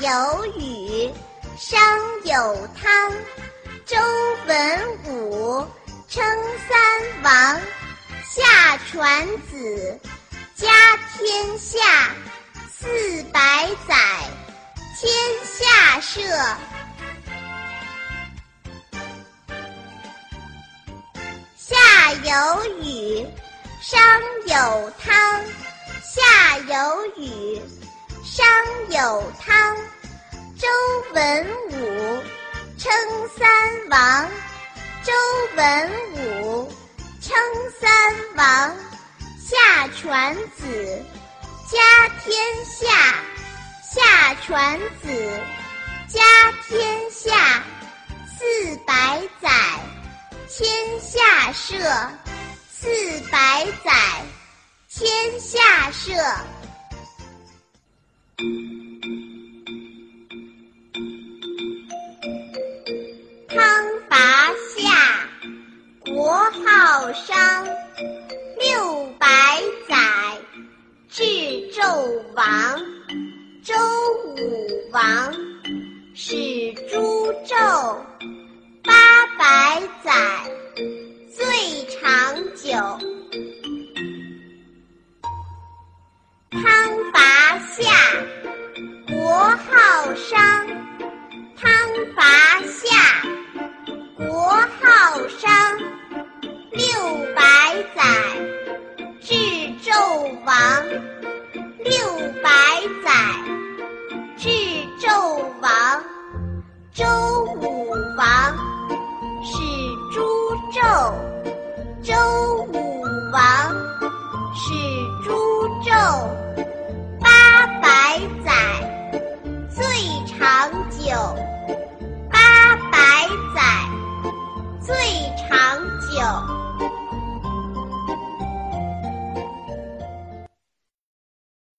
有雨，商有汤。周文武，称三王。夏传子，家天下。四百载，天下社。夏有雨，商有汤。夏有雨，商有汤。周文武，称三王。周文武，称三王。夏传子，家天下。夏传子，家天下。四百载，天下社。四百载，天下社。王。周武王，始诛纣。八百载，最长久。汤伐夏，国号商。汤伐夏，国号商。六百载，周武王，始诛纣。周武王，始诛纣。八百载，最长久。八百载，最长久。